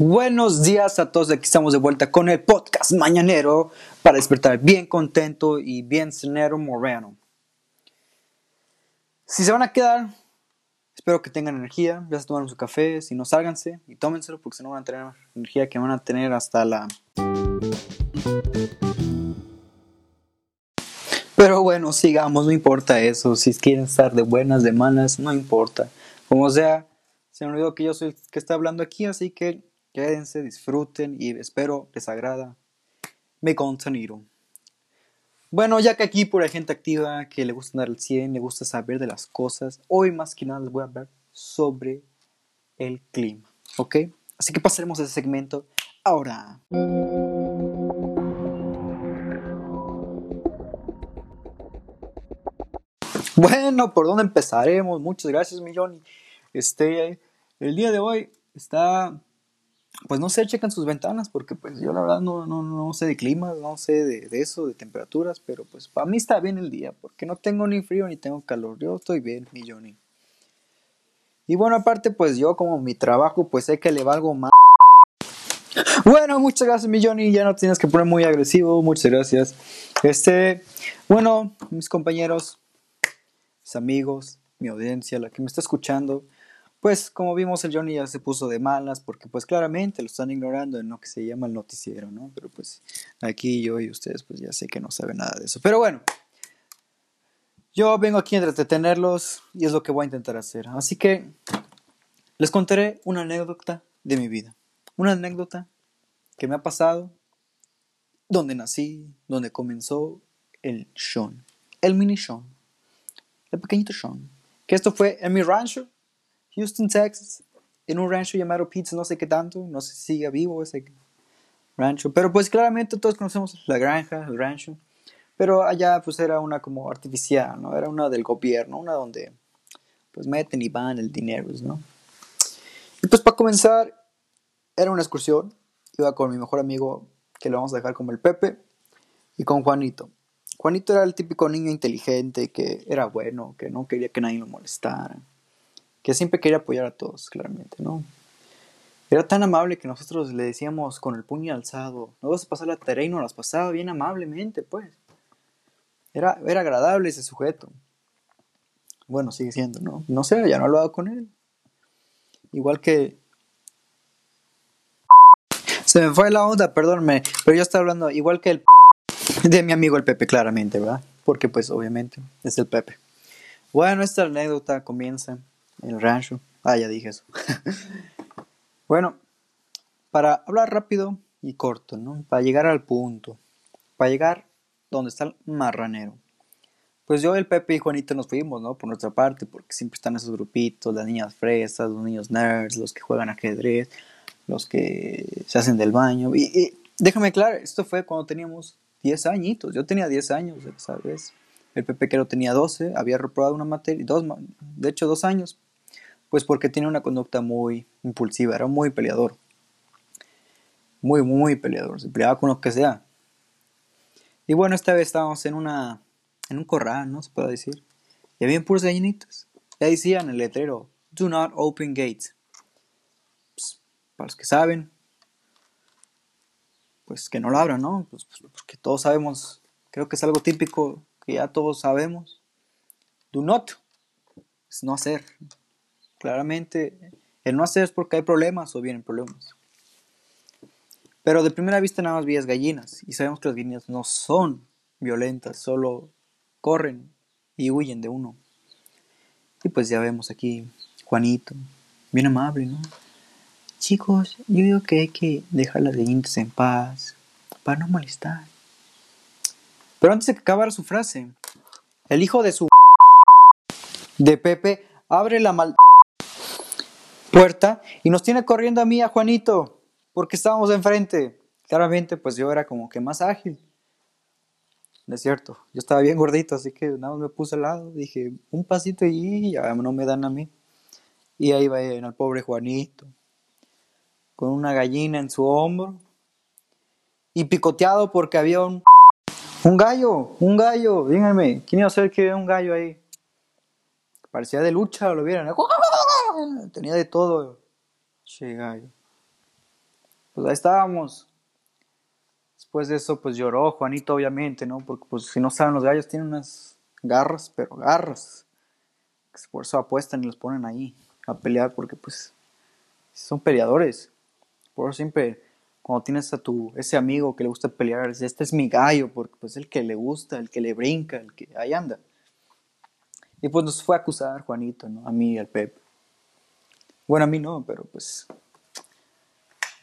Buenos días a todos, aquí estamos de vuelta con el podcast mañanero para despertar bien contento y bien cenero moreno. Si se van a quedar, espero que tengan energía, ya se tomaron su café, si no sálganse y tómenselo porque si no van a tener energía que van a tener hasta la... bueno, sigamos, no importa eso, si quieren estar de buenas, de malas, no importa. Como sea, se me olvidó que yo soy el que está hablando aquí, así que Quédense, disfruten y espero les agrada mi contenido. Bueno, ya que aquí por hay gente activa que le gusta andar al 100, le gusta saber de las cosas, hoy más que nada les voy a hablar sobre el clima, ¿ok? Así que pasaremos a ese segmento ahora. Bueno, ¿por dónde empezaremos? Muchas gracias, mi Johnny. Este, el día de hoy está pues no sé, checan sus ventanas, porque pues yo la verdad no, no, no sé de clima, no sé de, eso, de temperaturas, pero pues para mí está bien el día, porque no tengo ni frío ni tengo calor, yo estoy bien, mi Johnny. Y bueno, aparte pues yo como mi trabajo, pues sé que le valgo más. Bueno, muchas gracias mi Johnny, ya no tienes que poner muy agresivo, muchas gracias. Este, bueno, mis compañeros, mis amigos, mi audiencia, la que me está escuchando, pues como vimos el Johnny ya se puso de malas porque pues claramente lo están ignorando en lo que se llama el noticiero, ¿no? Pero pues aquí yo y ustedes pues ya sé que no saben nada de eso. Pero bueno, yo vengo aquí a entretenerlos y es lo que voy a intentar hacer. Así que les contaré una anécdota de mi vida. Una anécdota que me ha pasado donde nací, donde comenzó el Sean, el mini Sean, el pequeñito Sean. Que esto fue en mi rancho Houston, Texas, en un rancho llamado Pizza, no sé qué tanto, no sé si sigue vivo ese rancho, pero pues claramente todos conocemos la granja, el rancho, pero allá pues era una como artificial, ¿no? Era una del gobierno, una donde pues meten y van el dinero, ¿no? Y pues para comenzar, era una excursión, iba con mi mejor amigo, que lo vamos a dejar como el Pepe, y con Juanito. Juanito era el típico niño inteligente que era bueno, que no quería que nadie lo molestara que siempre quería apoyar a todos, claramente, ¿no? Era tan amable que nosotros le decíamos con el puño alzado, no vas a pasar la tarea y nos las pasaba bien amablemente, pues. Era, era agradable ese sujeto. Bueno, sigue siendo, ¿no? No sé, ya no he hablado con él. Igual que... Se me fue la onda, perdónme, pero yo estaba hablando igual que el... de mi amigo el Pepe, claramente, ¿verdad? Porque pues obviamente es el Pepe. Bueno, esta anécdota comienza el rancho. Ah, ya dije eso. bueno, para hablar rápido y corto, ¿no? Para llegar al punto. Para llegar donde está el marranero. Pues yo, el Pepe y Juanito nos fuimos, ¿no? Por nuestra parte, porque siempre están esos grupitos, las niñas fresas, los niños nerds, los que juegan ajedrez, los que se hacen del baño. Y, y déjame claro, esto fue cuando teníamos 10 añitos. Yo tenía 10 años, ¿sabes? El Pepe que tenía 12, había reprobado una materia, dos, de hecho dos años, pues porque tiene una conducta muy impulsiva, era muy peleador. Muy, muy peleador, se peleaba con lo que sea. Y bueno, esta vez estábamos en una en un corral, ¿no? Se puede decir. Y había puros gallinitas. Ya decían el letrero, do not open gates. Para los que saben, pues que no lo abran, ¿no? Pues, pues, porque todos sabemos, creo que es algo típico que ya todos sabemos. Do not, es no hacer, Claramente, el no hacer es porque hay problemas o vienen problemas. Pero de primera vista nada más vías gallinas y sabemos que las gallinas no son violentas, solo corren y huyen de uno. Y pues ya vemos aquí Juanito, bien amable, ¿no? Chicos, yo digo que hay que dejar las gallinas en paz para no molestar. Pero antes de que acabara su frase, el hijo de su de Pepe abre la mal puerta y nos tiene corriendo a mí, a Juanito, porque estábamos enfrente. Claramente, pues yo era como que más ágil. No es cierto, yo estaba bien gordito, así que nada más me puse al lado, dije, un pasito y ya no me dan a mí. Y ahí va el pobre Juanito, con una gallina en su hombro y picoteado porque había un, un gallo, un gallo, díganme, ¿quién iba a ser que un gallo ahí? parecía de lucha, lo vieron. Tenía de todo. Che gallo. Pues ahí estábamos. Después de eso, pues lloró Juanito, obviamente, ¿no? Porque, pues, si no saben, los gallos tienen unas garras, pero garras. Por eso apuestan y los ponen ahí a pelear, porque, pues, son peleadores. Por siempre, cuando tienes a tu, ese amigo que le gusta pelear, este es mi gallo, porque, pues, el que le gusta, el que le brinca, el que ahí anda. Y pues nos fue a acusar Juanito, ¿no? A mí y al Pep. Bueno, a mí no, pero pues.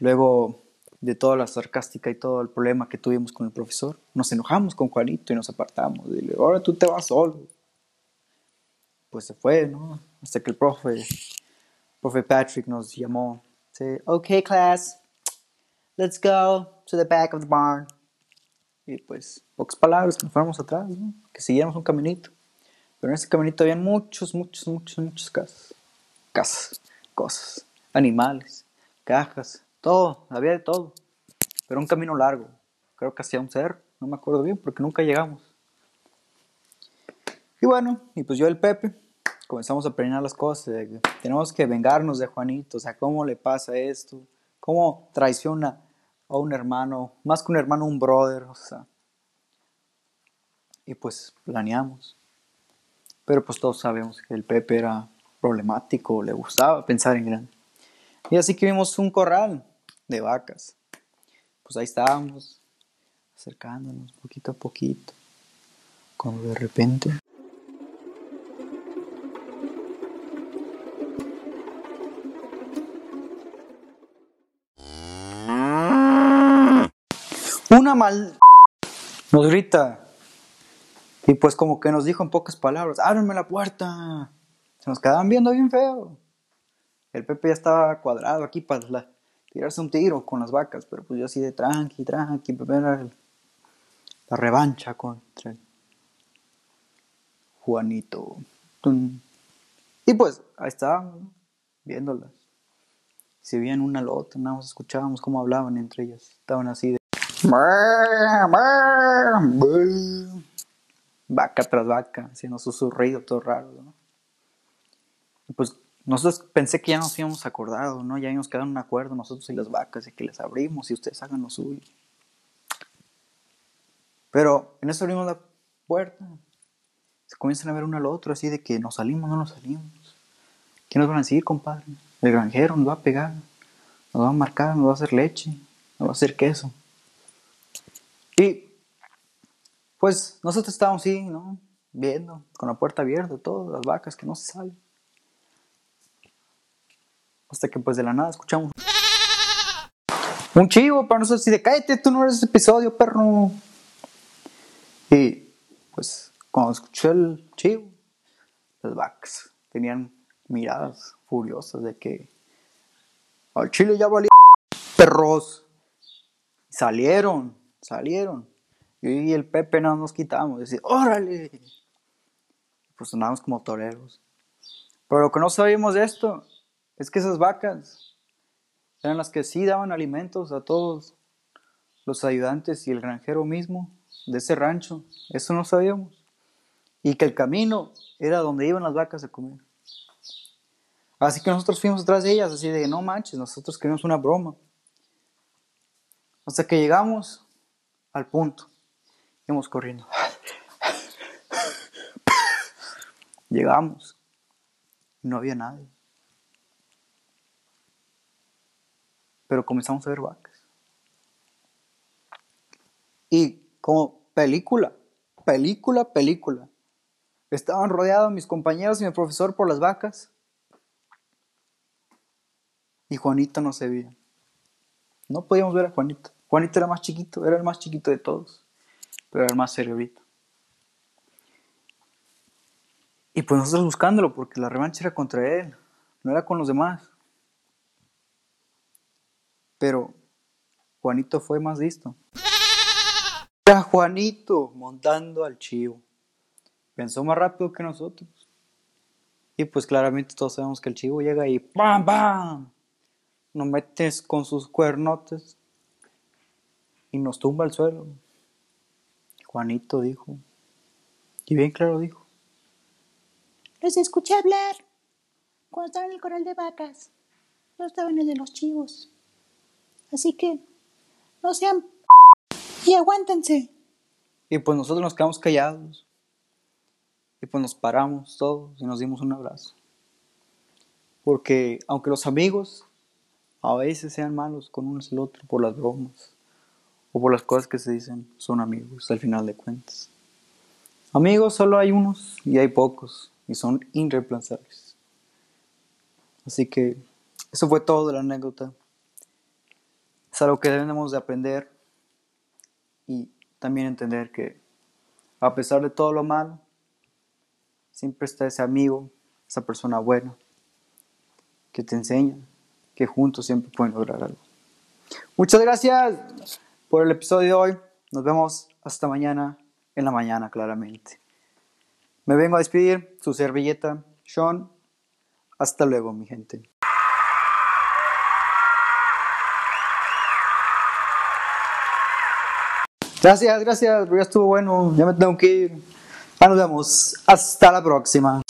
Luego de toda la sarcástica y todo el problema que tuvimos con el profesor, nos enojamos con Juanito y nos apartamos. Dile, ahora tú te vas solo. Pues se fue, ¿no? Hasta que el profe, profe Patrick nos llamó. Dice, ok, class, let's go to the back of the barn. Y pues, pocas palabras, nos fuéramos atrás. Que siguiéramos un caminito. Pero en ese caminito había muchos, muchos, muchos, muchos casas. Casas, cosas, animales, cajas, todo, había de todo. Pero un camino largo. Creo que hacia un cerro, no me acuerdo bien porque nunca llegamos. Y bueno, y pues yo el Pepe comenzamos a planear las cosas. tenemos que vengarnos de Juanito, o sea, ¿cómo le pasa esto? ¿Cómo traiciona a un hermano, más que un hermano, un brother? O sea. Y pues planeamos. Pero pues todos sabemos que el Pepe era problemático, le gustaba pensar en grande. Y así que vimos un corral de vacas. Pues ahí estábamos, acercándonos poquito a poquito, cuando de repente... Una mal... nos grita, y pues como que nos dijo en pocas palabras, ábrenme la puerta. Se nos quedaban viendo bien feo. El Pepe ya estaba cuadrado aquí para tirarse un tiro con las vacas, pero pues yo así de tranqui, tranqui, Pepe era la revancha contra el Juanito. Y pues ahí estábamos, viéndolas. Se veían una al otra, nada más escuchábamos cómo hablaban entre ellas. Estaban así de vaca tras vaca, haciendo susurrido todo raro, ¿no? Pues nosotros pensé que ya nos íbamos acordado, ¿no? Ya habíamos quedado en un acuerdo nosotros y las vacas y que les abrimos y ustedes hagan lo suyo. Pero en eso abrimos la puerta. Se comienzan a ver uno al otro así de que nos salimos, no nos salimos. ¿Qué nos van a decir, compadre? El granjero nos va a pegar, nos va a marcar, nos va a hacer leche, nos va a hacer queso. Y pues nosotros estábamos así, ¿no? Viendo, con la puerta abierta, todas las vacas que no se salen. Hasta que pues de la nada escuchamos un chivo para nosotros y de cállate, tú no eres ese episodio, perro. Y pues cuando escuché el chivo, las vacas tenían miradas furiosas de que al chile ya valía perros. Salieron, salieron y el Pepe no nos quitamos, decir, órale. Pues sonábamos como toreros. Pero lo que no sabíamos de esto es que esas vacas eran las que sí daban alimentos a todos los ayudantes y el granjero mismo de ese rancho. Eso no sabíamos. Y que el camino era donde iban las vacas a comer. Así que nosotros fuimos atrás de ellas, así de no manches, nosotros queríamos una broma. Hasta que llegamos al punto. Íbamos corriendo. Llegamos. No había nadie. Pero comenzamos a ver vacas. Y como película, película, película. Estaban rodeados mis compañeros y mi profesor por las vacas. Y Juanito no se veía. No podíamos ver a Juanito. Juanito era más chiquito, era el más chiquito de todos pero era más serio ahorita. Y pues nosotros buscándolo, porque la revancha era contra él, no era con los demás. Pero Juanito fue más listo. Era Juanito montando al chivo. Pensó más rápido que nosotros. Y pues claramente todos sabemos que el chivo llega y ¡pam, pam! Nos metes con sus cuernotes y nos tumba al suelo. Juanito dijo, y bien claro dijo, Los escuché hablar cuando estaba en el coral de vacas. Yo estaba en el de los chivos. Así que no sean y aguántense. Y pues nosotros nos quedamos callados. Y pues nos paramos todos y nos dimos un abrazo. Porque aunque los amigos a veces sean malos con uno y el otro por las bromas o por las cosas que se dicen, son amigos al final de cuentas. Amigos solo hay unos y hay pocos y son irreemplazables. Así que eso fue todo de la anécdota. Es algo que debemos de aprender y también entender que a pesar de todo lo malo, siempre está ese amigo, esa persona buena, que te enseña que juntos siempre pueden lograr algo. Muchas gracias por el episodio de hoy. Nos vemos hasta mañana, en la mañana claramente. Me vengo a despedir, su servilleta, Sean. Hasta luego, mi gente. Gracias, gracias, ya estuvo bueno, ya me tengo que ir. Ya nos vemos. Hasta la próxima.